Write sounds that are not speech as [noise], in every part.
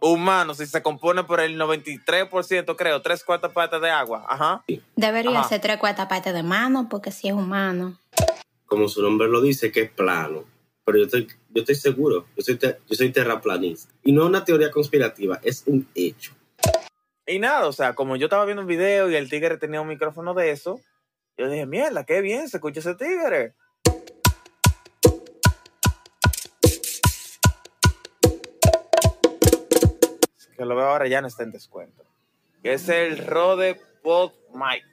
humano, si se compone por el 93%, creo, tres cuartas partes de agua. Ajá. Debería Ajá. ser tres cuartas partes de mano, porque si es humano. Como su nombre lo dice, que es plano. Pero yo estoy, yo estoy seguro, yo soy, te- yo soy terraplanista. Y no es una teoría conspirativa, es un hecho. Y nada, o sea, como yo estaba viendo un video y el tigre tenía un micrófono de eso, yo dije, mierda, qué bien se escucha ese tigre. Que lo veo ahora ya no está en descuento. Que es el Rode Pod Mic.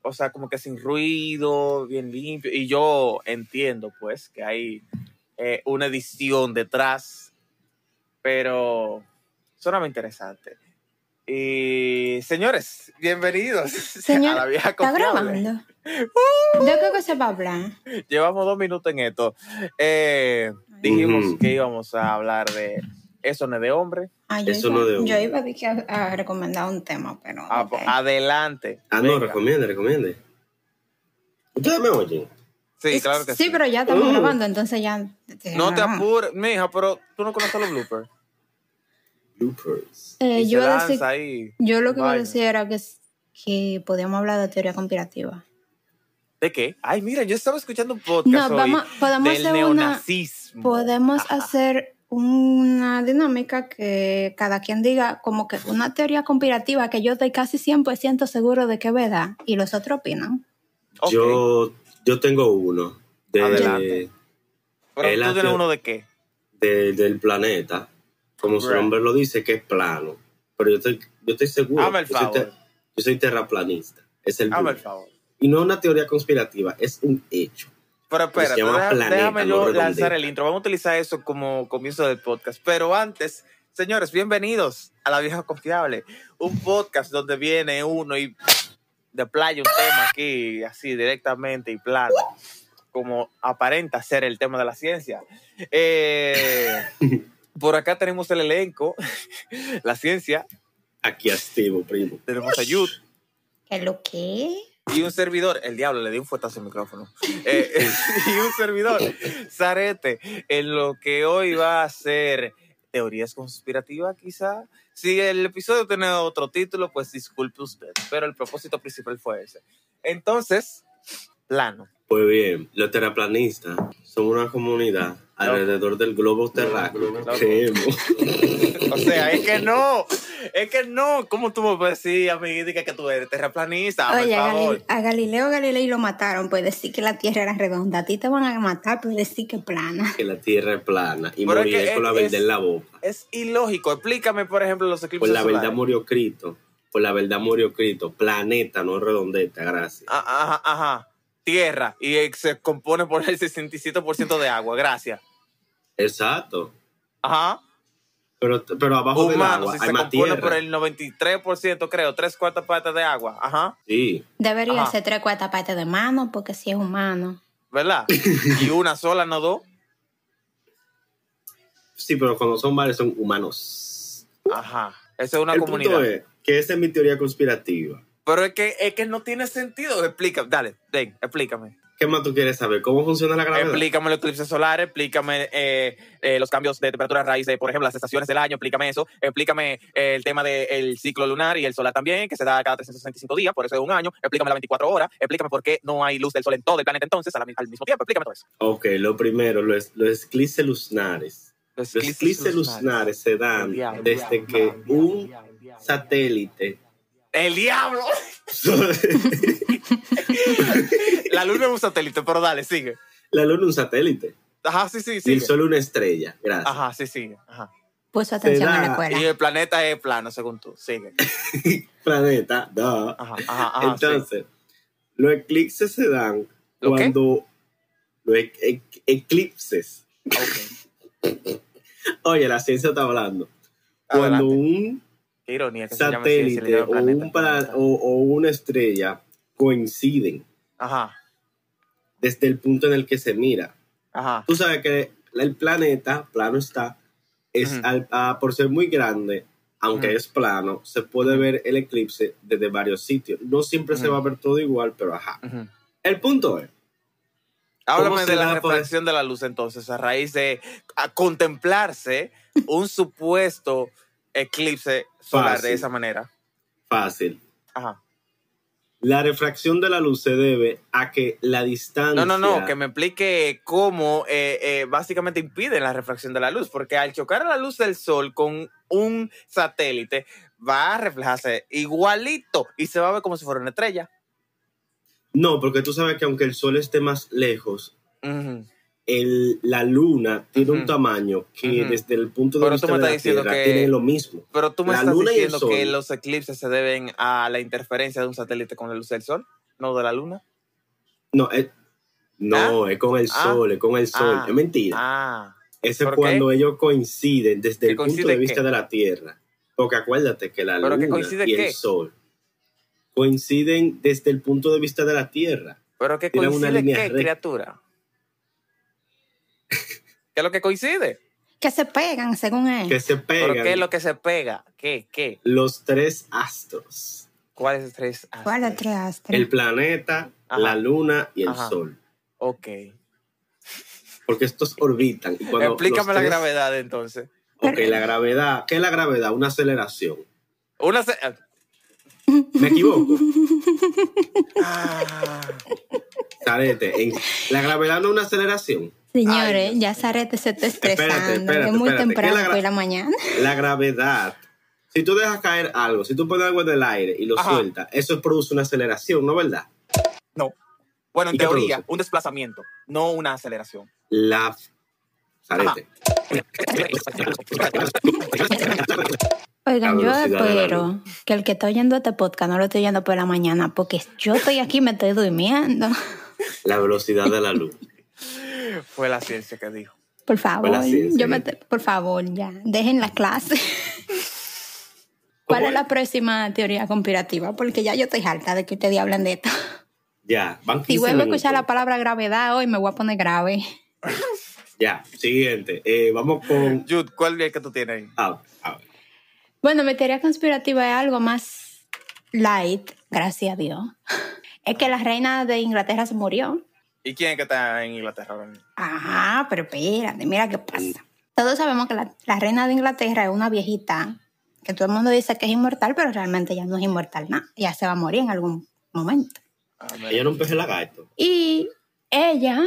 O sea, como que sin ruido, bien limpio. Y yo entiendo, pues, que hay eh, una edición detrás. Pero suena muy interesante. Y señores, bienvenidos Señor, [laughs] a la vieja ¿Está grabando? ¿De qué cosa va a hablar? Llevamos dos minutos en esto. Eh, dijimos Ujú. que íbamos a hablar de eso no es de hombre. Ah, yo, Eso iba, no de un- yo iba a, decir a, a recomendar un tema, pero. Ah, Adelante. Ah, no, Venga. recomiende, recomiende. ¿Ustedes me oyen? Sí, claro que sí. Sí, pero ya estamos Uh. grabando, entonces ya. No te apures, mija, pero tú no conoces los bloopers. Bloopers. Eh, Y yo, decir- ahí. yo lo que iba a decir era que, que podíamos hablar de teoría conspirativa. ¿De qué? Ay, mira, yo estaba escuchando un podcast No, hoy vamos, podemos del hacer una. Podemos Ajá. hacer una dinámica que cada quien diga como que una teoría conspirativa que yo estoy casi 100% seguro de que es verdad y los otros opinan. Yo, yo tengo uno. De, Adelante. Pero tú tienes uno de qué? de- del planeta. Como su nombre lo dice, que es plano. Pero yo estoy, yo estoy seguro. Yo, soy te- yo soy terraplanista. Es el el favor. Y no es una teoría conspirativa, es un hecho. Pero espérate, deja- planeta, déjame yo lanzar el intro. Vamos a utilizar eso como comienzo del podcast. Pero antes, señores, bienvenidos a La Vieja Confiable, un podcast donde viene uno y de playa un tema aquí, así directamente y plano, como aparenta ser el tema de la ciencia. Eh, por acá tenemos el elenco, la ciencia, Aquí activo, primo. tenemos a Yud ¿Qué lo que? Y un servidor, el diablo le dio un fuetazo al micrófono, Eh, [laughs] y un servidor, Zarete, en lo que hoy va a ser teorías conspirativas quizá. Si el episodio tiene otro título, pues disculpe usted, pero el propósito principal fue ese. Entonces, plano. Pues bien, los terraplanistas son una comunidad alrededor del globo terráqueo. Creemos. [laughs] O sea, es que no, es que no. ¿Cómo tú me puedes decir, amiguita, que tú eres terraplanista? Oye, a. Galil- a Galileo Galilei lo mataron por decir que la Tierra era redonda. A ti te van a matar por decir que es plana. que la tierra es plana y Pero es que con la verdad en la boca. Es ilógico. Explícame, por ejemplo, los eclipses Por la verdad solares. murió Cristo. Por la verdad murió Cristo. Planeta, no redondeta, gracias. Ah, Ajá, ajá. Tierra. Y se compone por el 67% de agua. Gracias. Exacto. Ajá. Pero, pero abajo del Humano, agua si hay se más compone tierra. por el 93%, creo, tres cuartas partes de agua. Ajá. Sí. Debería Ajá. ser tres cuartas partes de mano, porque si es humano. ¿Verdad? [laughs] y una sola, no dos. Sí, pero cuando son varios son humanos. Ajá. Esa es una el comunidad. punto es que esa es mi teoría conspirativa. Pero es que, es que no tiene sentido. Explícame. Dale, ven, explícame. ¿Qué más tú quieres saber? ¿Cómo funciona la gravedad? Explícame los eclipses solares, explícame eh, eh, los cambios de temperatura a raíz de, por ejemplo, las estaciones del año, explícame eso, explícame eh, el tema del ciclo lunar y el solar también, que se da cada 365 días, por eso es un año, explícame las 24 horas, explícame por qué no hay luz del sol en todo el planeta entonces al, al mismo tiempo, explícame todo eso. Ok, lo primero, los, los eclipses lunares. Los Los eclipses lunares se dan desde que un satélite ¡El diablo! [laughs] La luna es un satélite, pero dale, sigue. La luna es un satélite Ajá, sí, sí, y el sigue. sol una estrella. Gracias. Ajá, sí, sigue. Ajá. Puso atención da- en la Y escuela. el planeta es plano, según tú. Sigue. [laughs] Planeta, no. Ajá, ajá, ajá. sí. Entonces, los eclipses se dan cuando los e- e- eclipses. Ok. [laughs] Oye, la ciencia está hablando. Cuando un Ironía que se satélite le o, llama planeta. un pla- o, o una estrella coinciden Ajá, desde el punto en el que se mira. ajá. Tú sabes que el planeta, plano está, es Ujú. al- ah, por ser muy grande, aunque Ujú. es plano, se puede ver el eclipse desde varios sitios. No siempre se Ujú. va a ver todo igual, pero ajá. El punto es Háblame se de la por- refracción de la luz entonces, a raíz de a contemplarse un [laughs] supuesto eclipse solar Fácil. de esa manera. Fácil. Ajá. La refracción de la luz se debe a que la distancia. No, no, no, que me explique cómo eh, eh, básicamente impide la refracción de la luz, porque al chocar la luz del sol con un satélite va a reflejarse igualito y se va a ver como si fuera una estrella. No, porque tú sabes que aunque el sol esté más lejos, Ujú. El, la luna tiene un tamaño que desde el punto de Pero vista de la Tierra que- tiene lo mismo. Pero tú me La estás luna diciendo que los eclipses se deben a la interferencia de un satélite con la luz del sol, no de la luna. No, es, no, es con el Ah. sol, es con el sol. Ah. Es mentira. Ah, Ese es ¿por cuando ellos coinciden desde ¿Que el punto de vista qué? de la Tierra. Porque acuérdate que la ¿Pero que luna y qué? el sol coinciden desde el punto de vista de la Tierra. pero que una coincide línea qué, recta. criatura. ¿Qué es lo que coincide? Que se pegan, según él. Que se ¿Pero pegan qué es lo que se pega? ¿Qué? ¿Qué? los tres astros. ¿Cuáles tres? astros? ¿Cuál es tres astros? El planeta, Ajá. la luna y el Ajá. sol. Ok. Porque estos orbitan. Y cuando Explícame la gravedad entonces. Ok, la gravedad. ¿Qué es la gravedad? Una aceleración. Una se- ¿Me equivoco? Ah, Tarete, en- la gravedad no es una aceleración. Señores, Ay, ya Zarete se está estresando. espérate, es muy espérate. temprano ¿Qué es la por la mañana. [laughs] La gravedad. Si tú dejas caer algo, si tú pones algo en el aire y lo Ajá. sueltas, eso produce una aceleración, ¿no verdad? no. Bueno, en ¿Y qué teoría, produce? un desplazamiento, no una aceleración. La. Tarete. Oigan, yo espero que el que está oyendo este podcast no lo esté oyendo por la mañana, porque yo estoy aquí y me estoy durmiendo. La velocidad de la luz. Fue la ciencia que dijo. Por favor, yo me te- por favor, ya, dejen la clase. [laughs] ¿Cuál ¿Cómo es la próxima teoría conspirativa? Porque ya yo estoy harta de que ustedes hablen de esto. Ya, van 15 Si vuelvo a escuchar la palabra gravedad hoy, me voy a poner grave. Ya, siguiente. Eh, vamos con. Jude, ¿cuál es el que tú tienes ahí? Ah, a ver. Bueno, mi teoría conspirativa es algo más light, gracias a Dios. [laughs] Es que la reina de Inglaterra se murió. ¿Y quién es que está en Inglaterra ahora mismo? Ah, pero espérate, mira qué pasa. Todos sabemos que la, la reina de Inglaterra es una viejita que todo el mundo dice que es inmortal, pero realmente ya no es inmortal nada. Ya se va a morir en algún momento. Ah. Ella no empezó el lagarto. Y ella,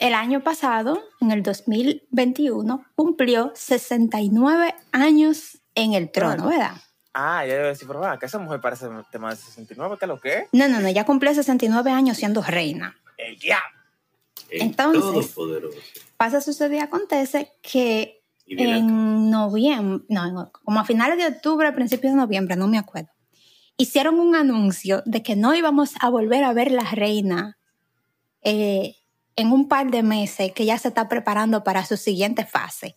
el año pasado, en el 2021, cumplió 69 años en el trono, ¿verdad? Ah, ya a decir, pero va, que esa mujer parece tema de 69, ¿qué es lo que es? No, no, no, ella cumplió 69 años siendo reina. El diablo. Entonces-. Pasa, sucede y acontece que en noviembre, no, como a finales de octubre, principios de noviembre, no me acuerdo, hicieron un anuncio de que no íbamos a volver a ver la reina eh, en un par de meses, que ya se está preparando para su siguiente fase.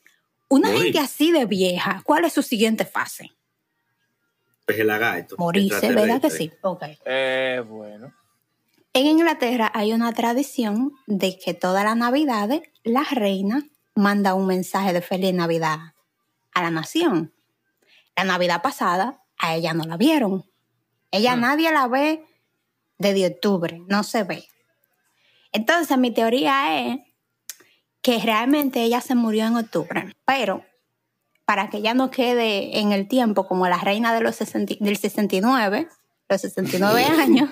Una Morir. gente así de vieja, ¿cuál es su siguiente fase? Pues el lagarto. Morirse, ¿verdad que sí? Ok. Eh, bueno. En Inglaterra hay una tradición de que todas las navidades la reina manda un mensaje de feliz Navidad a la nación. La Navidad pasada a ella no la vieron. Ella Hmm. nadie la ve desde octubre, no se ve. Entonces mi teoría es que realmente ella se murió en octubre, pero para que ella no quede en el tiempo como la reina de los 60 del 69, los 69 [laughs] años,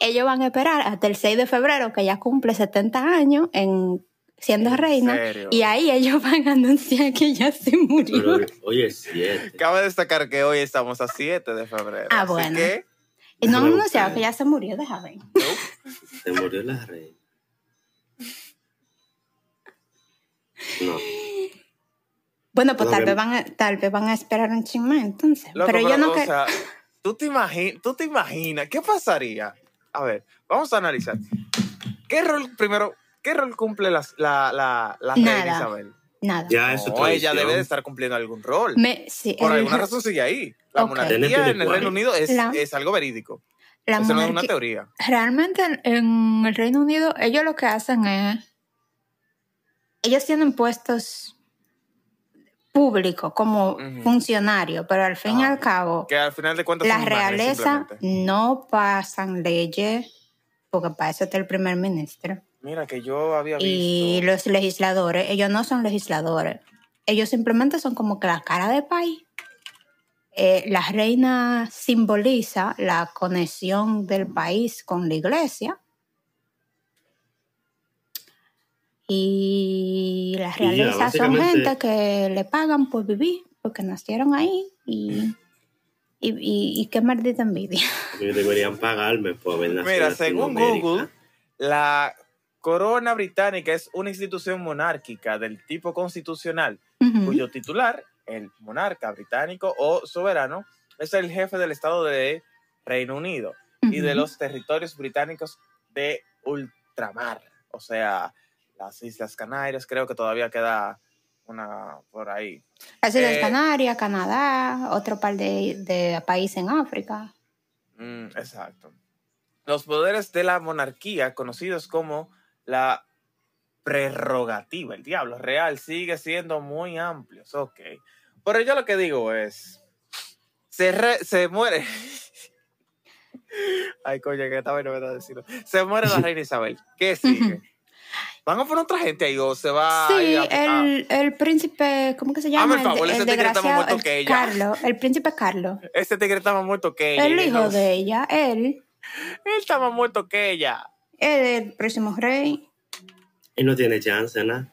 ellos van a esperar hasta el 6 de febrero, que ella cumple 70 años en siendo ¿En reina, serio? y ahí ellos [laughs] van a anunciar que ella se murió. Pero hoy es 7. Cabe destacar que hoy estamos a 7 de febrero. Ah, así bueno. que, y no han anunciado que ella se murió, déjame ver. Se murió la reina. No. Bueno, pues tal vez, van a, tal vez van a esperar un chisme entonces. loco, pero yo no o que... [laughs] ¿tú te, imagi- ¿tú te imaginas qué pasaría? A ver, vamos a analizar. ¿Qué rol, primero, qué rol cumple las- la, la, la reina Nada. Isabel? Nada. Ya es No, ella debe de estar cumpliendo algún rol. Me- sí, Por el- alguna razón sigue ahí. La Ok. monarquía en el. Reino Unido es, La- es algo verídico. la Eso no es una teoría. Realmente en- en el Reino Unido ellos lo que hacen es, ellos tienen puestos públicos como Ujú. funcionarios, pero al fin y Ah, al cabo Que al final de cuentas la realeza no pasan leyes porque para eso está el primer ministro. Mira que yo había visto. Y los legisladores, ellos no son legisladores. Ellos simplemente son como que la cara de país. Eh, la reina simboliza la conexión del país con la iglesia. Y las realezas son gente que le pagan por vivir, porque nacieron ahí. Y, y, y- y qué maldita envidia. [laughs] Deberían pagarme por haber nacido Mira, según. Google, la corona británica es una institución monárquica del tipo constitucional, Ujú. cuyo titular, el monarca británico o soberano, es el jefe del Estado de Reino Unido y de los territorios británicos de ultramar, o sea, las Islas Canarias, creo que todavía queda una por ahí. Las Islas eh, Canarias, Canadá, otro par de, de países en África. Mm, exacto. Los poderes de la monarquía, conocidos como la prerrogativa, el diablo real, sigue siendo muy amplios. Ok. Pero yo lo que digo es, se, re- se muere. [laughs] Ay, coño, que esta vez no me decirlo. Se muere la [laughs] reina Isabel. ¿Qué sigue? ¿Van a poner otra gente ahí o se va a sí, a- a- el, el príncipe, ¿cómo que se llama? Hazme el favor, el, ese el tigre está más desgraciado, muerto el que ella. Carlos, el príncipe Carlos. Este tigre está más muerto que ella. El hijo no- de ella, él, Él está más muerto que ella. es el próximo rey. Y no tiene chance, ¿no?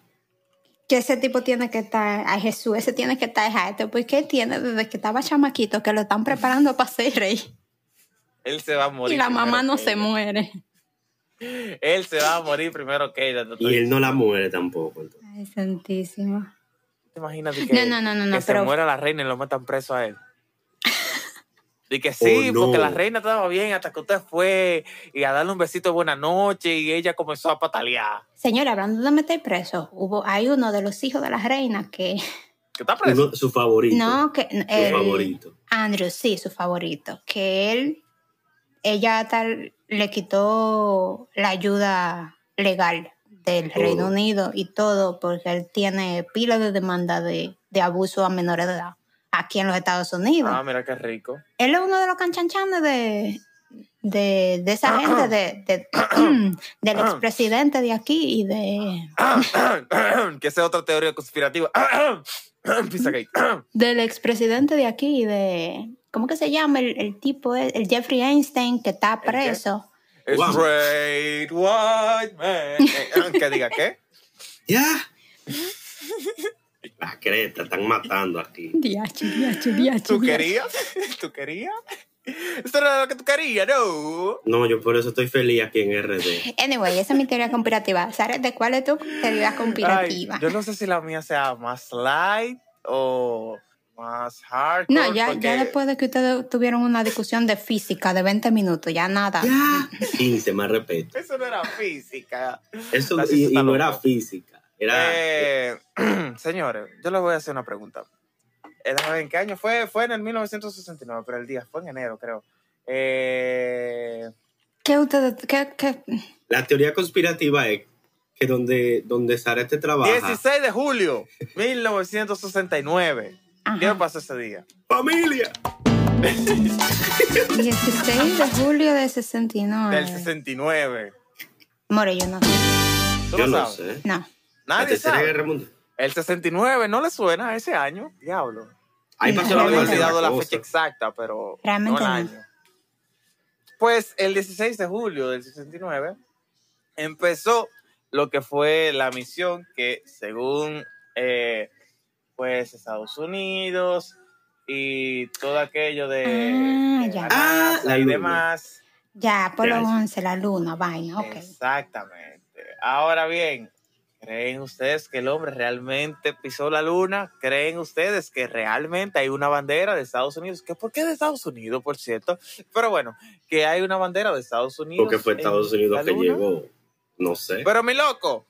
Que ese tipo tiene que estar, ay Jesús, ese tiene que estar alto, porque él tiene desde que estaba chamaquito que lo están preparando para ser rey. Él se va a morir. Y la mamá no se ella. muere. Él se va a morir primero que ella. Y él no la muere tampoco. entonces. Ay, santísimo. ¿Te imaginas de que, No, no, no, no, no, que se pero- muera la reina y lo metan preso a él? [laughs] Y que sí, Oh, no. porque la reina estaba bien hasta que usted fue y a darle un besito de buena noche y ella comenzó a patalear. Señora, hablando de meter preso, hubo, hay uno de los hijos de la reina que, [laughs] ¿Que está preso? Uno- su favorito. no, que su el- favorito. Andrew, sí, su favorito, que él, ella tal, le quitó la ayuda legal del Todo. Reino Unido y todo, porque él tiene pila de demanda de, de abuso a menores de edad aquí en los Estados Unidos. Ah, mira qué rico. Él es uno de los canchanchanes de, de, de esa gente, de, de- [coughs] del expresidente de aquí y de [coughs] que esa es otra teoría conspirativa. [coughs] Del expresidente de aquí y de ¿cómo que se llama el, el tipo el, el Jeffrey Einstein que está qué? preso? Wow. Straight white man. Eh, Que diga qué. ¡Ya! [laughs] Las cretas están matando aquí. Diache, diache, diache, ¿Tú querías? ¿Tú querías? Esto era lo que tú querías, ¿no? No, yo por eso estoy feliz aquí en RD. Anyway, esa es mi teoría conspirativa. ¿Sabes de cuál es tu teoría conspirativa? Ay, yo no sé si la mía sea más light o más hardcore. no, ya, porque- ya después de que ustedes tuvieron una discusión de física de 20 minutos, ya nada. ¡Ya! 15, más respeto. Eso no era física. Eso La y, no era física. Era. Eh, [clears throat] señores, yo les voy a hacer una pregunta. Eh, ¿En qué año fue? Fue en el 1969, pero el día fue en enero, creo. Eh, ¿Qué ustedes, qué, qué? La teoría conspirativa es que donde, donde Zarete trabaja. 16 de julio 1969. ¿Qué Ajá. pasó ese día? ¡Familia! [laughs] 16 de julio de 69. Del 69. More, yo no sé. ¿Tú Yo lo no sabes? sé. No. La Nadie tercera sabe. guerra mundial. El 69, ¿no le suena a ese año? Diablo. Ahí pasó la no había realmente olvidado la fecha exacta, pero Realmente no el no. año. Pues el 16 de julio del 69 empezó lo que fue la misión que según eh, pues Estados Unidos y todo aquello de, Ah, de ya. la Ah, la y luna. demás. Ya, Apolo Ya. 11, la luna, vaina, ok. Exactamente. Ahora bien, ¿creen ustedes que el hombre realmente pisó la luna? ¿Creen ustedes que realmente hay una bandera de Estados Unidos? ¿Que ¿Por qué de Estados Unidos, por cierto? Pero bueno, que hay una bandera de Estados Unidos. Porque fue Estados Unidos que llegó. No sé. Pero mi loco,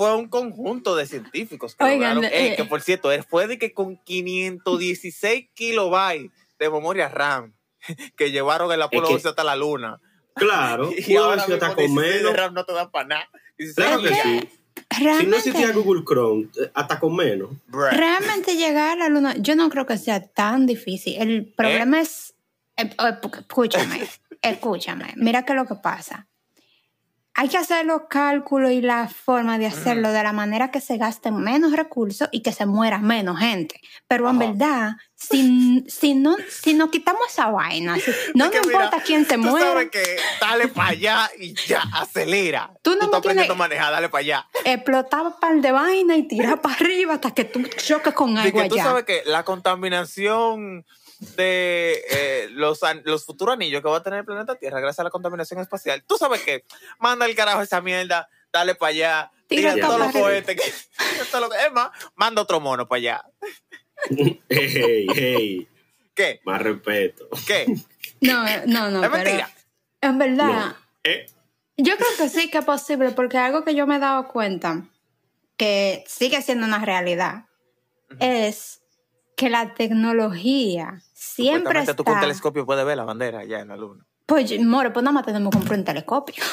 fue un conjunto de científicos que Oigan, lograron- eh, eh, que por cierto, él fue de que con 516 kilobytes de memoria RAM [laughs] que llevaron el Apolo que- 11 hasta la luna. Claro, [laughs] Y ahora mismo hasta con 16 de menos. RAM no te dan para nada. 16 Claro que Es sí. Si no existía Google Chrome, eh, hasta con menos. Realmente llegar a la luna, yo no creo que sea tan difícil. El problema es, eh, eh, escúchame, [laughs] escúchame, mira qué es lo que pasa. Hay que hacer los cálculos y la forma de hacerlo de la manera que se gasten menos recursos y que se muera menos gente. Pero en Ajá. verdad, si, si, no, si nos quitamos esa vaina, si- no mira, importa quién se Tú sabes que dale para allá y ya, acelera. Tú no me estás aprendiendo a manejar, dale para allá. explotaba par de vaina y tirar para arriba hasta que tú choques con algo que tú sabes que la contaminación de eh, los, futuros anillos que va a tener el planeta Tierra gracias a la contaminación espacial, tú sabes que manda el carajo esa mierda, dale para allá, Tira tira todo todos los cohetes. Que, [laughs] todo lo que- es más, manda otro mono para allá. [laughs] Hey, hey, ¿Qué? más respeto. ¿Qué? No, no, no. es mentira. En verdad, No. Eh, yo creo que sí que es posible, porque algo que yo me he dado cuenta, que sigue siendo una realidad, es que la tecnología siempre Supuestamente tú con un está... telescopio puedes ver la bandera allá en la luna. Pues, more, pues nada más tenemos que comprar un telescopio.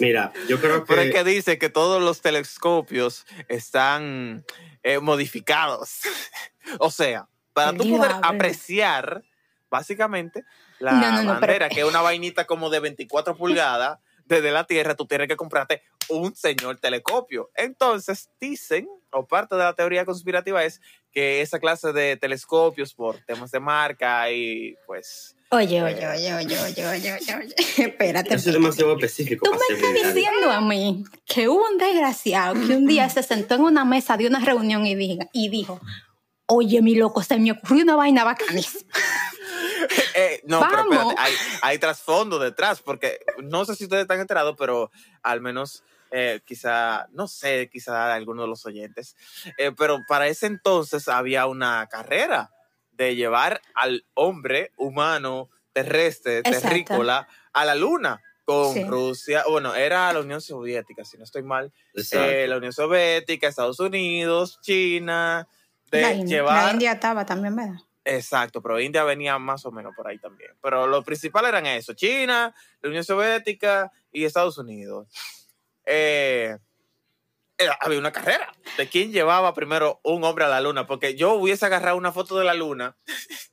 mira, yo creo que, Pero es que dice que todos los telescopios están eh, modificados. [laughs] o sea, para tú poder apreciar, básicamente, la No, no, no, bandera, pero- que es una vainita como de 24 pulgadas, desde la Tierra, tú tienes que comprarte un señor telescopio. Entonces, dicen, o parte de la teoría conspirativa es que esa clase de telescopios, por temas de marca y pues... Oye, oye, oye, oye, oye, oye, oye, oye. [laughs] Espérate. eso es demasiado específico Tú me estás diciendo a mí que hubo un desgraciado que un día se sentó en una mesa de una reunión y, diga, y dijo, oye, mi loco, se me ocurrió una vaina bacanísima. [laughs] Eh, no, pero Vamos. espérate, hay, hay trasfondo detrás, porque no sé si ustedes están enterados, pero al menos eh, quizá, no sé, quizá alguno de los oyentes, eh, pero para ese entonces había una carrera de llevar al hombre humano terrestre, Exacto. terrícola, a la luna con Sí. Rusia, bueno, era la Unión Soviética, si no estoy mal, eh, la Unión Soviética, Estados Unidos, China, de la, India, llevar... la India estaba también, ¿verdad? Exacto, pero India venía más o menos por ahí también. Pero lo principal eran eso, China, la Unión Soviética y Estados Unidos. Eh, era- había una carrera de quién llevaba primero un hombre a la luna, porque yo hubiese agarrado una foto de la luna,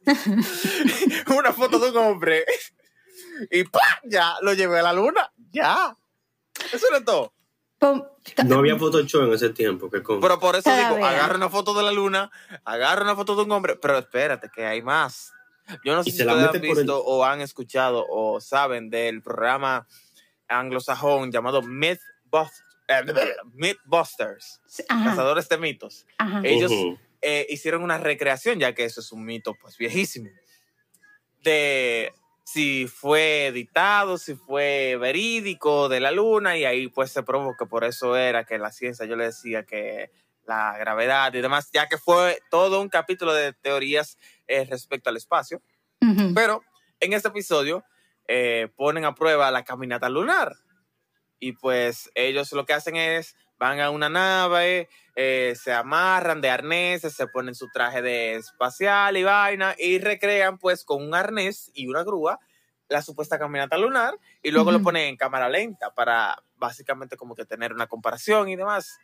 [laughs] una foto de un hombre, y ¡pam! ya lo llevé a la luna, ya. Eso era todo. No había Photoshop en ese tiempo, que con... Pero por eso digo, agarra una foto de la luna, agarra una foto de un hombre, pero espérate, que hay más. Yo no sé Y si se la ustedes han el- visto o han escuchado o saben del programa anglosajón llamado [laughs] Mythbusters. Mythbusters, ajá, cazadores de mitos. ajá. Ellos Ujú. eh, hicieron una recreación, ya que eso es un mito pues viejísimo, de si fue editado, si fue verídico de la luna, y ahí pues se probó que por eso era que la ciencia, yo le decía que la gravedad y demás, ya que fue todo un capítulo de teorías eh, respecto al espacio, Ujú. pero en este episodio eh, ponen a prueba la caminata lunar. Y pues ellos lo que hacen es, van a una nave, eh, se amarran de arneses, se ponen su traje de espacial y vaina, y recrean pues con un arnés y una grúa la supuesta caminata lunar, y luego lo ponen en cámara lenta para básicamente como que tener una comparación y demás.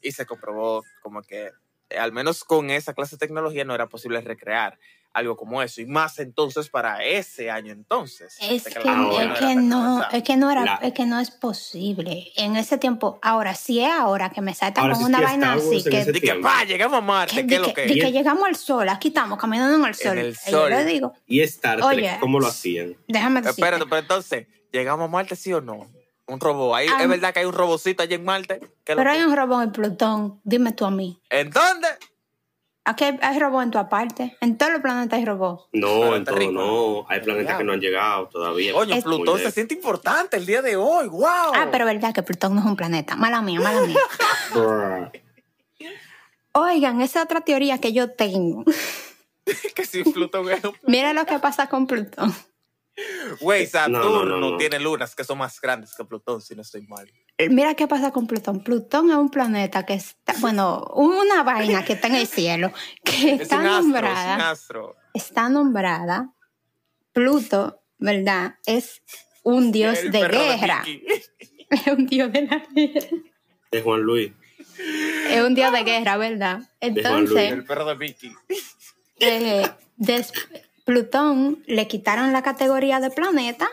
Y se comprobó como que eh, al menos con esa clase de tecnología no era posible recrear algo como eso, y más entonces para ese año entonces. Es que, es que no, es que no era, La- es que no es posible. En ese tiempo, ahora sí es ahora que me saltan Ahora con sí una que vaina así en que, Di que, pa, llegamos a Marte, que, ¿qué di es lo que, que di que llegamos al sol, aquí estamos caminando en el sol. el Y sol. Yo le digo, Y Star Trek, Oye. ¿cómo lo hacían? déjame decirte. Espérate, pero entonces, ¿llegamos a Marte sí o no? Un robot. Ahí, Ah, ¿Es verdad que hay un robocito allí en Marte? ¿Qué es lo Pero que- hay un robot en Plutón, dime tú a mí. ¿En dónde? Aquí hay, hay robot en tu aparte. En todos los planetas hay robot. No, en todo no. Hay planetas que no han llegado todavía. Coño, Es- Plutón se siente importante el día de hoy. ¡Wow! Ah, pero verdad que Plutón no es un planeta. Mala mía, mala mía. [laughs] Oigan, esa es otra teoría que yo tengo. [laughs] que si Plutón es un... Mira lo que pasa con Plutón. Güey, Saturno No, no, no, no. tiene lunas que son más grandes que Plutón, si no estoy mal. Mira qué pasa con Plutón. Plutón es un planeta que está, bueno, una vaina que está en el cielo, que Es está astro, es un nombrada, astro. está nombrada. Pluto, ¿verdad? Es un dios El de guerra. [laughs] Es un dios de la guerra. De Juan Luis. Es un dios de guerra, ¿verdad? Juan Luis. Entonces, El perro de Mickey. eh, Plutón le quitaron la categoría de planeta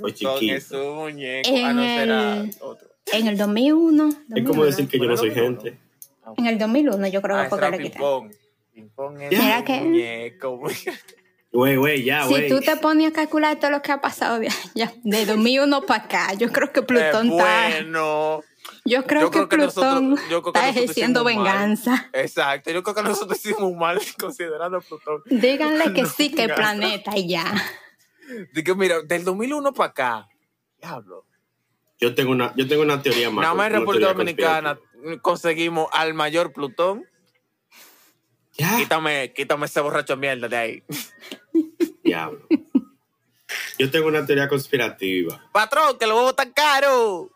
O chiquito. su muñeco. En ah, no, será el- otro. En el 2001. Es como 2001, decir que yo no soy gente. En el 2001 yo creo Ah, que fue que le quitaron. un que- muñeco. [laughs] Güey, güey, ya, Si güey. tú te pones a calcular todo lo que ha pasado de, [laughs] ya, de 2001 para acá, yo creo que Plutón Eh, está... bueno. Yo creo Yo que creo que Plutón nosotros- yo creo que está ejerciendo mal. venganza. Exacto. Yo creo que nosotros hicimos mal [laughs] considerando a Plutón. Díganle que No, sí, que el planeta y ya. [laughs] Digo, mira, del 2001 para acá. Diablo. Yo tengo una, yo tengo una teoría más. Nada más en República Dominicana conseguimos al mayor Plutón. Ya, Quítame, quítame ese borracho mierda de ahí. [laughs] diablo. Yo tengo una teoría conspirativa. Patrón, que los huevos están caros.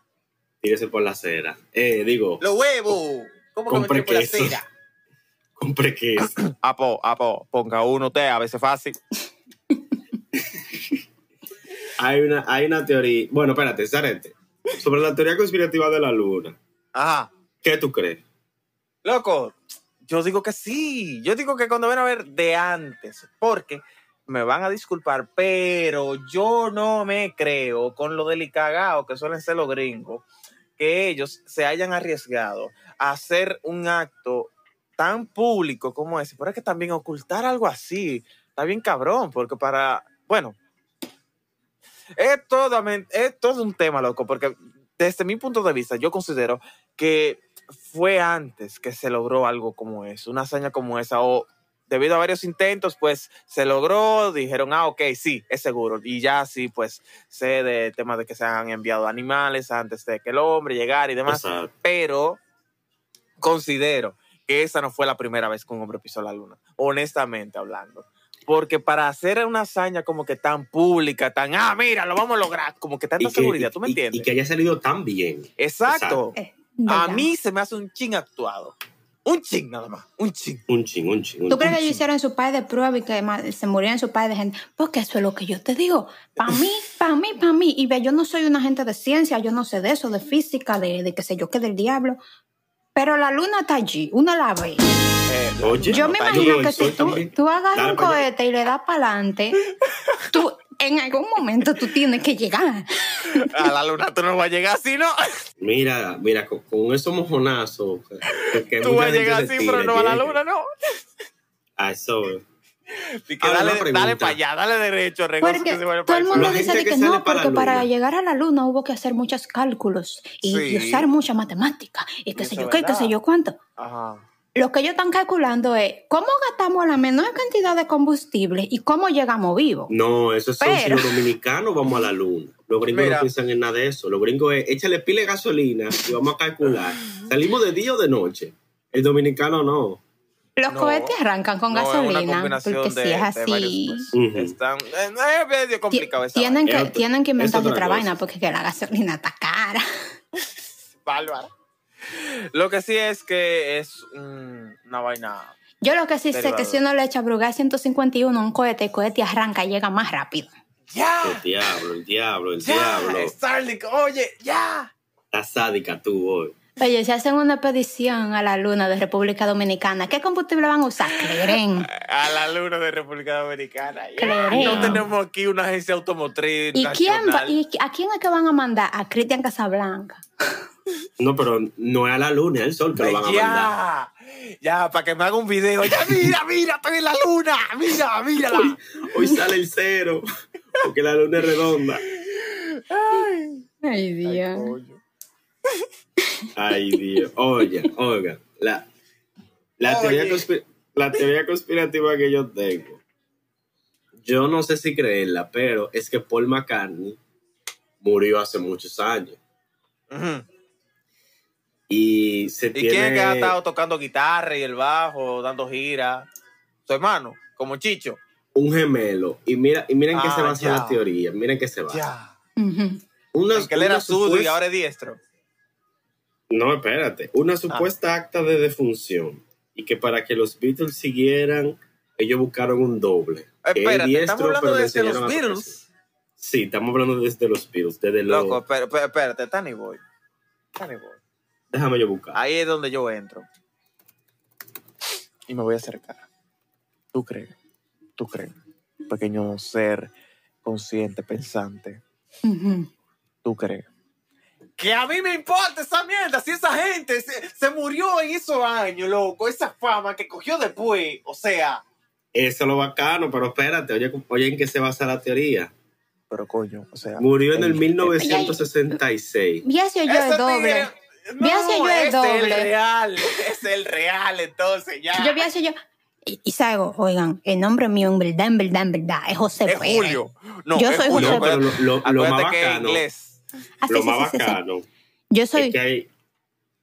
Tírese por la acera. Eh, digo, Los huevos. ¿Cómo que me por la acera? [laughs] compré queso. [clears throat] Apo, apo, ponga uno usted, a veces fácil. Hay, una, hay una teoría. Bueno, espérate, Sarete. Sobre la teoría conspirativa de la luna. Ajá. ¿Qué tú crees? Loco, yo digo que sí. Yo digo que cuando ven a ver de antes, porque me van a disculpar, pero yo no me creo con lo delicagado que suelen ser los gringos, que ellos se hayan arriesgado a hacer un acto tan público como ese. Pero es que también ocultar algo así está bien cabrón, porque para, bueno, es todo, es todo un tema, loco, porque desde mi punto de vista, yo considero que fue antes que se logró algo como eso, una hazaña como esa, o debido a varios intentos, pues se logró, dijeron, ah, ok, sí, es seguro, y ya sí, pues sé de temas de que se han enviado animales antes de que el hombre llegara y demás, Exacto. pero considero que esa no fue la primera vez que un hombre pisó la luna, honestamente hablando. Porque para hacer una hazaña como que tan pública, tan, ah, mira, lo vamos a lograr, como que tanta Y que- seguridad, ¿tú me y- entiendes? Y, que haya salido tan bien. Exacto. Eh, A mí se me hace un ching actuado. Un ching nada más, un ching. Un ching, un ching. un ¿Tú crees que ching. ellos hicieron su padre de prueba y que se murieron su padre de gente? Porque eso es lo que yo te digo. Para mí, para mí, para mí. Y ve, yo no soy una gente de ciencia, yo no sé de eso, de física, de, de qué sé yo, qué del diablo. Pero la luna está allí, uno la ve. Eh, Oye, Yo me imagino que si tú, tú agarras Dale un cohete y le das para adelante, tú en algún momento tú tienes que llegar. A la luna tú no vas a llegar así, ¿no? Mira, mira, con, con esos mojonazos. Tú vas a llegar así, pero no a la luna, no. A eso. [laughs] Que dale, para allá, dale derecho, regoso Porque que se vaya todo para el el mundo dice que, no, porque para llegar a la luna hubo que hacer muchos cálculos y, usar mucha matemática y qué sé es yo qué, qué sé yo cuánto. Ajá. Lo que ellos están calculando es cómo gastamos la menor cantidad de combustible y cómo llegamos vivos. No, eso son si Pero- los dominicanos vamos a la luna. Los gringos Mira. no piensan en nada de eso. Los gringos es échale pile de gasolina y vamos a calcular. [laughs] Salimos de día o de noche. El dominicano no. Los No. cohetes arrancan con No, es una gasolina, combinación porque de- si es así, varios, pues, están, eh, es medio complicado esa tienen, vaina. que, Es tienen que inventar otra otra vaina porque que la gasolina está cara. [laughs] Bárbara. Lo que sí es que es mm, una vaina. Yo lo que sí sé Derivado. que si uno le echa Brugal 151 a un cohete, el cohete arranca y llega más rápido. ¡Ya! El diablo, el diablo, el ¡Ya! diablo. Starlink, oye, ya. La sádica tú hoy. Oye, si hacen una expedición a la luna de República Dominicana, ¿qué combustible van a usar? Cleren. [laughs] A la luna de República Dominicana. Creo. No tenemos aquí una agencia automotriz. ¿Y, quién va- y a quién es que van a mandar? A Cristian Casablanca. [laughs] No, pero no es a la luna, es al sol que lo van a mandar. ya, ya, para que me haga un video. Ya, mira, mira, estoy en la luna. Mira, mírala. Hoy, hoy sale el cero, porque la luna es redonda. Ay, Ay, ay, Dios. Ay, Dios. Oiga, oiga. La, la, teoría la conspirativa que yo tengo, yo no sé si creerla, pero es que Paul McCartney murió hace muchos años. Y se ¿Y tiene... quién es que ha estado tocando guitarra y el bajo, dando giras? Su hermano, como Chicho. un gemelo. Y mira, y miren que Ah, se basa ya. la teoría. Miren que se basa. Ya. Una, que él era zurdo y ahora es diestro. No, espérate. Una supuesta acta de defunción. Y que para que los Beatles siguieran, ellos buscaron un doble. Espérate, diestro, estamos hablando desde los Beatles. Sí, estamos hablando desde los Beatles. Desde los... Loco, pero, pero, espérate, Tiny Boy. Tiny Boy. Déjame yo buscar. Ahí es donde yo entro. Y me voy a acercar. ¿Tú crees? ¿Tú crees? Pequeño ser consciente, pensante. ¿Tú crees? Que a mí me importa esa mierda, si esa gente se, se murió en esos años, loco, esa fama que cogió después, o sea, Eso es lo bacano, pero espérate, oye, oye en qué se basa la teoría. pero coño, o sea. Murió en el el- 1966. Hubiese yo Ese el doble. tigre- Hubiese yo el ese es el doble. real, es el real, entonces ya. Yo hubiese yo. Y, y salgo, oigan, el nombre mío en verdad, en verdad, en verdad, es José es Pérez. Julio. No, Yo es soy Julio, José No, pero lo, lo- más que es bacano, inglés. Ah, lo sí, más sí, sí, sí. bacano Yo soy es que hay,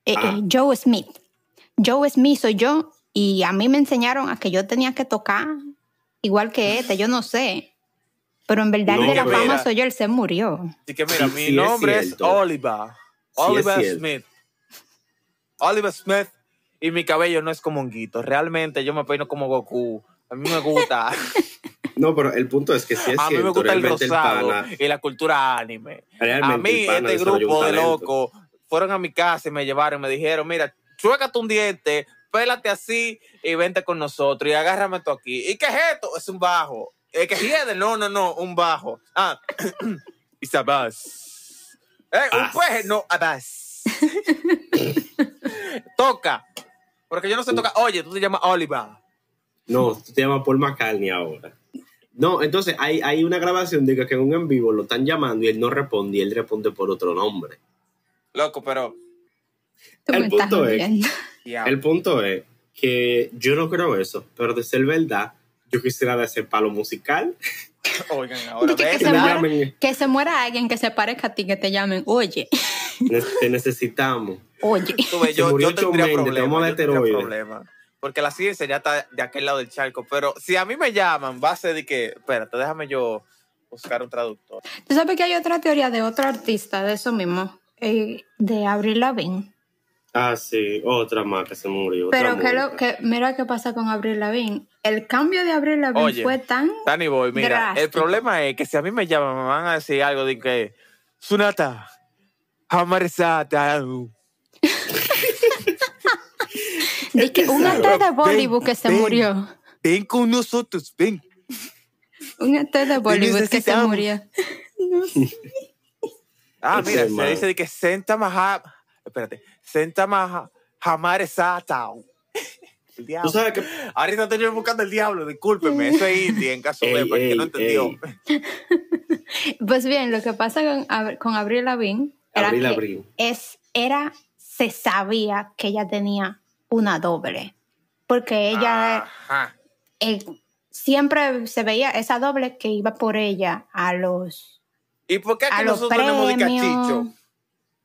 eh, Ah. eh, Joe Smith. Joe Smith soy yo y a mí me enseñaron a que yo tenía que tocar igual que este, yo no sé. Pero en verdad el de la fama soy yo, él se murió. Así que mira, Sí, mi sí, es nombre es, cierto. Oliver. Sí. Smith. Oliver Smith. Y mi cabello no es como honguito. Realmente yo me peino como Goku. A mí me gusta. [laughs] no, pero el punto es que si es a mí me gusta el rosado pana- y la cultura anime. A mí, este grupo de locos fueron a mi casa y me llevaron y me dijeron, mira, chuécate un diente, pélate así y vente con nosotros y agárrame tú aquí. ¿Y qué es esto? Es un bajo. ¿Eh, ¿Qué hiede? No, no, no, un bajo. Ah, [clears throat] y sabás. Eh, un peje, no, abas. [laughs] Toca. Porque yo no sé tocar. Oye, tú te llamas Oliver. No, tú te llamas Paul McCartney ahora. No, entonces hay, hay una grabación de que en un en vivo lo están llamando y él no responde y él responde por otro nombre. Loco, pero. El punto es-. El punto es que yo no creo eso, pero de ser verdad, yo quisiera de ese palo musical. [laughs] Oigan, ahora que se muera-. Que se muera alguien que se parezca a ti, que te llamen, oye, Ne- Te necesitamos. oye. Tú ves, yo, yo tendría yo esteroides. Porque la ciencia ya está de aquel lado del charco. Pero si a mí me llaman, va a ser de que, espérate, déjame yo buscar un traductor. Tú sabes que hay otra teoría de otro artista de eso mismo, eh, de Avril Lavigne. Ah, sí, otra más que se murió. Pero que lo que mira qué pasa con Avril Lavigne. El cambio de Avril Lavigne Oye. fue tan Danny Boy, mira, el problema es que si a mí me llaman, me van a decir algo de que, Sunata, Hamaresata. De que un actor [laughs] de Bollywood que se Ven, murió. Ven con nosotros, ven. Un actor de Bollywood que se murió. Ah, mira, se dice de que Senta Maha, espérate, Senta Maha, Hamaresata. El diablo. Tú sabes que Ahorita estoy buscando el diablo, discúlpeme, eso es indie en caso de Ey, para el que ey, no entendió. [laughs] Pues bien, lo que pasa con, con Avril Lavigne era Avril que Lavigne. es era se sabía que ella tenía una doble, porque ella eh, siempre se veía esa doble que iba por ella a los ¿Y por qué aquí los nosotros tenemos de?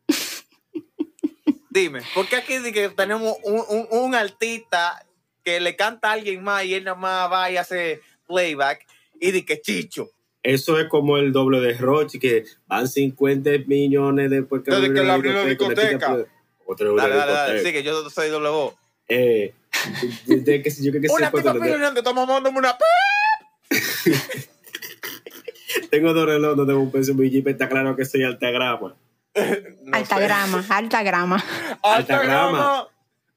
[laughs] Dime, ¿por qué aquí de que tenemos un, un, un artista que le canta a alguien más y él nada más va y hace playback y de que chicho? eso es como el doble de Roche, que van 50 millones después que, Desde que le abrió la discoteca. Discoteca. Otra una Dale, dale, dale, discoteca. sigue, yo soy doble voz. Eh, desde que yo creo que Una el día. opinando, estamos mandándome una... [laughs] Tengo dos relojes de un peso en mi jeep, está claro que soy altagrama. [laughs] No alta sé. grama, alta grama. Alta Alta grama. grama.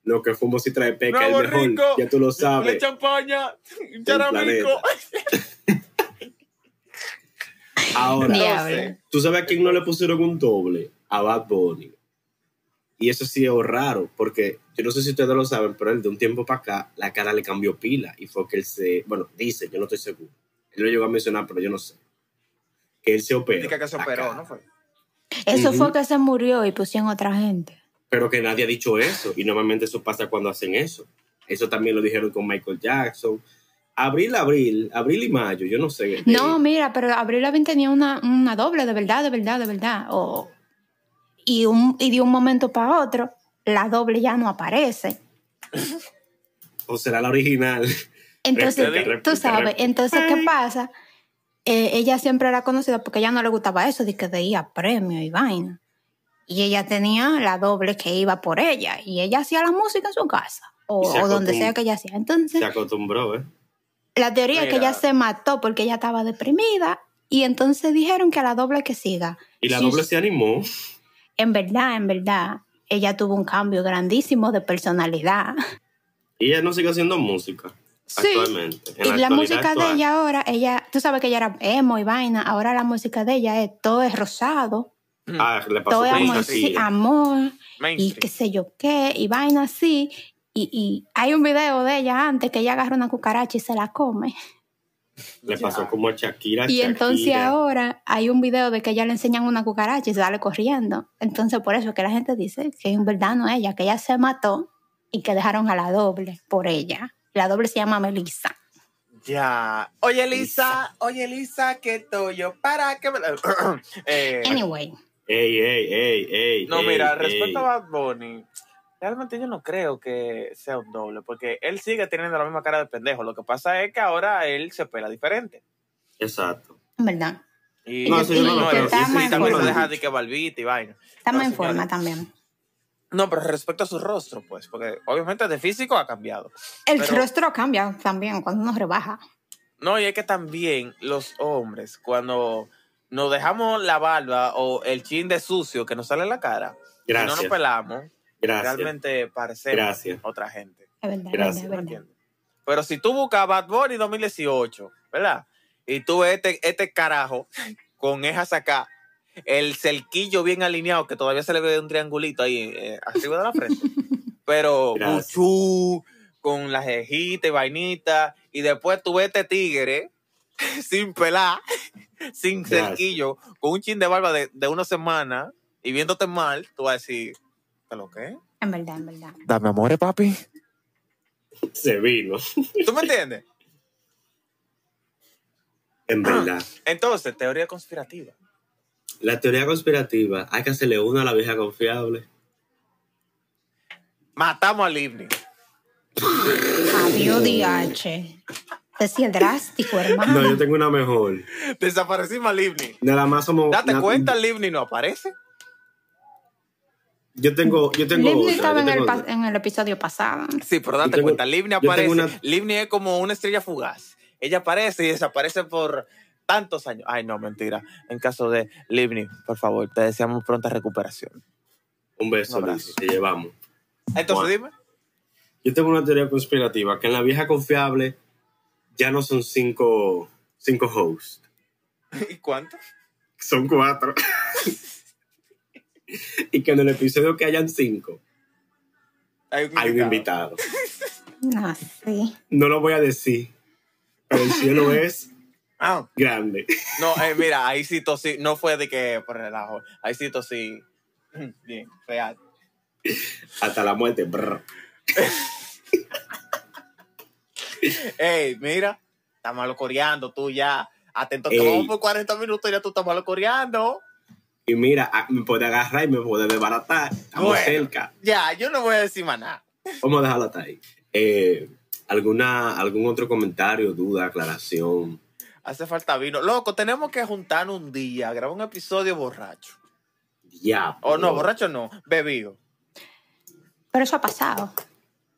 Lo que fumo si trae peca es mejor, rico. ya tú lo Le sabes. champaña. Charamico. [laughs] Ahora, Diablo. ¿tú sabes a quién no le pusieron un doble? A Bad Bunny. Y eso sí es raro, porque yo no sé si ustedes lo saben, pero él de un tiempo para acá, la cara le cambió pila. Y fue que él se, bueno, dice, yo no estoy seguro. Él lo llegó a mencionar, pero yo no sé. Que él se operó. Dice que se operó, cara. ¿no fue? Eso Ujú. fue que se murió y pusieron otra gente. Pero que nadie ha dicho eso. Y normalmente eso pasa cuando hacen eso. Eso también lo dijeron con Michael Jackson. Abril, abril, abril y mayo, yo no sé. No, mira, pero Avril Lavigne tenía una, una doble, de verdad, de verdad, de verdad. O- y, un, y de un momento para otro, la doble ya no aparece. o será la original. Entonces, tú sabes, entonces, ¿qué pasa? Eh, ella siempre era conocida porque a ella no le gustaba eso, de que veía premios y vaina. Y ella tenía la doble que iba por ella. Y ella hacía la música en su casa. O, Y se o donde sea que ella hacía. Entonces, Se acostumbró, ¿eh? la teoría es que ella se mató porque ella estaba deprimida. Y entonces dijeron que a la doble que siga. Y la doble se animó. En verdad, en verdad, ella tuvo un cambio grandísimo de personalidad. Y ella no sigue haciendo música. Sí. Actualmente. En Y la música de ella ahora, ella, tú sabes que ella era emo y vaina, ahora la música de ella es todo es rosado, Ah, le pasó todo es amor, sí, amor y qué sé yo qué, y vaina así. Y, y hay un video de ella antes que ella agarra una cucaracha y se la come. [laughs] Le pasó como a Shakira. Y entonces ahora hay un video de que ella le enseñan una cucaracha y sale corriendo. Entonces por eso es que la gente dice que en verdad no es ella, que ella se mató y que dejaron a la doble por ella. La doble se llama Melissa. Ya. Oye, Lisa, oye, Lisa, que estoy yo para que me [clears throat] Eh, Anyway, Ey, ey, ey, ey. No, ey, mira, ey. respecto a Bad Bunny, realmente yo no creo que sea un doble, porque él sigue teniendo la misma cara de pendejo. Lo que pasa es que ahora él se pela diferente. Exacto. en verdad. Y, No, eso yo no y- y más también se deja de que barbita y vaina. Estamos No, en forma también. No, pero respecto a su rostro, pues, porque obviamente de físico ha cambiado. El Pero- rostro cambia también cuando uno rebaja. No, y es que también los hombres, cuando nos dejamos la barba o el chin de sucio que nos sale en la cara, y no Gracias. nos pelamos, Gracias. realmente parecemos Gracias. otra gente. Es verdad, es Gracias. verdad. Pero si tú buscas Bad Bunny 2018, ¿verdad? Y tú ves este, este carajo con esas acá, el cerquillo bien alineado, que todavía se le ve un triangulito ahí eh, arriba de la frente. [laughs] Pero buchú, con las jejitas y vainita, y después tú ves este tigre [laughs] sin pelar, [laughs] sin Gracias. cerquillo, con un chin de barba de, de una semana y viéndote mal, tú vas a decir, ¿qué lo que? En verdad, en verdad. Dame amores, papi. Se vino. ¿Tú me entiendes? En verdad. Entonces, teoría conspirativa. La teoría conspirativa, hay que hacerle una a la vieja confiable. Matamos a Livni. Adiós, DH. Decía drástico, hermano. No, yo tengo una mejor. Desaparecimos a Livni. Nada más somos. Date na- cuenta, Livni no aparece. Yo tengo, yo tengo Livni otra, estaba yo en el, tengo en el episodio pasado. Sí, pero date tengo- cuenta, Livni tengo aparece. una- Livni es como una estrella fugaz. Ella aparece y desaparece por tantos años. Ay, no, mentira. En caso de Livni, por favor, te deseamos pronta recuperación. Un beso, Un abrazo. Lizzy, te llevamos. Entonces, Juan. dime. Yo tengo una teoría conspirativa, que en la vieja confiable ya no son cinco, cinco hosts, [laughs] ¿Y cuánto? son cuatro. [laughs] [laughs] y que en el episodio que hayan cinco, Hay un hay un invitado. No, [laughs] sí. No lo voy a decir, pero el cielo [laughs] es Ah, grande. no, eh, mira, ahí sí tosí. No fue de que por relajo. Ahí sí tosí. Bien, real. Hasta la muerte. brr. Ey, mira, estás malo coreando tú ya. Atento que vamos por 40 minutos y ya tú estás malo coreando. Y mira, ah, me puede agarrar y me puede desbaratar. Estamos Bueno. cerca. Ya, yo no voy a decir más nada. Vamos a dejarlo hasta ahí. Eh, ¿alguna, ¿Algún otro comentario, duda, aclaración? Hace falta vino. Loco, tenemos que juntarnos un día, grabar un episodio borracho. Ya. O no, borracho no, bebido. Pero eso ha pasado.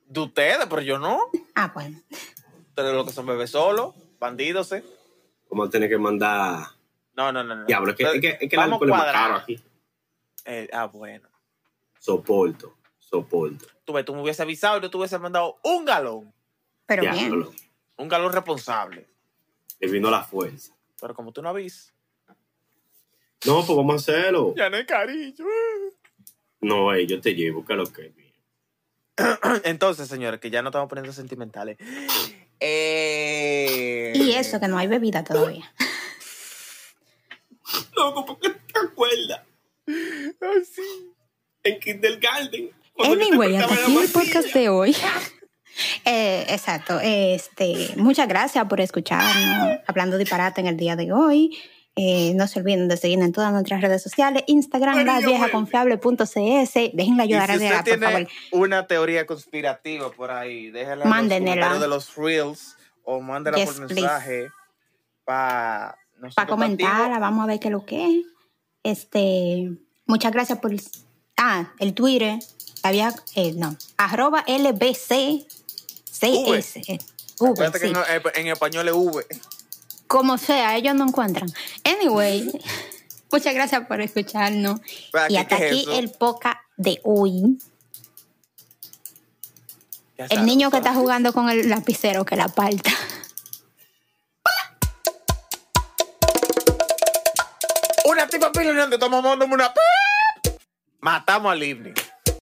De ustedes, pero yo no. Ah, bueno. Ustedes lo que son bebés solos, bandidos, ¿eh? Vamos a tener que mandar. No, no, no. no. Diablo, es que, es que, es que el Vamos alcohol es más cuadrado. caro aquí. Eh, ah, bueno. Soporto, soporto. Tú, tú me hubiese avisado y yo te hubiese mandado un galón. Pero bien. Un galón responsable. Le vino la fuerza. Pero como tú no avisas, No, pues vamos a hacerlo. ya no hay cariño. No, ey, yo te llevo, que lo que es mío. [clears throat] Entonces, señores, que ya no estamos poniendo sentimentales. [gasps] Eh... Y eso, que no hay bebida todavía. Loco, ¿por qué te acuerdas? Ay, sí. En Kindergarten. Anyway, hasta aquí la el podcast de hoy. [laughs] Eh, exacto. Este, muchas gracias por escucharnos hablando disparate en el día de hoy. Eh, no se olviden de seguirnos en todas nuestras redes sociales, Instagram, María, laviejaconfiable.cs. Déjenla Y ayudar si a usted por tiene favor. una teoría conspirativa por ahí, déjala en los de los reels o mándela Yes, por mensaje para Para comentar, vamos a ver qué es lo que es. Este, muchas gracias por. Ah, el Twitter. Había, eh, no, arroba LBC CS. eh, V, Acuérdate que sí. en, en español es V. Como sea, ellos no encuentran. Anyway, [laughs] muchas gracias por escucharnos. Espera, Y ¿qué- hasta es aquí eso? el poca de hoy. Ya El niño que está jugando con el lapicero que la parta. [laughs] Tomamos una... Matamos al Livni.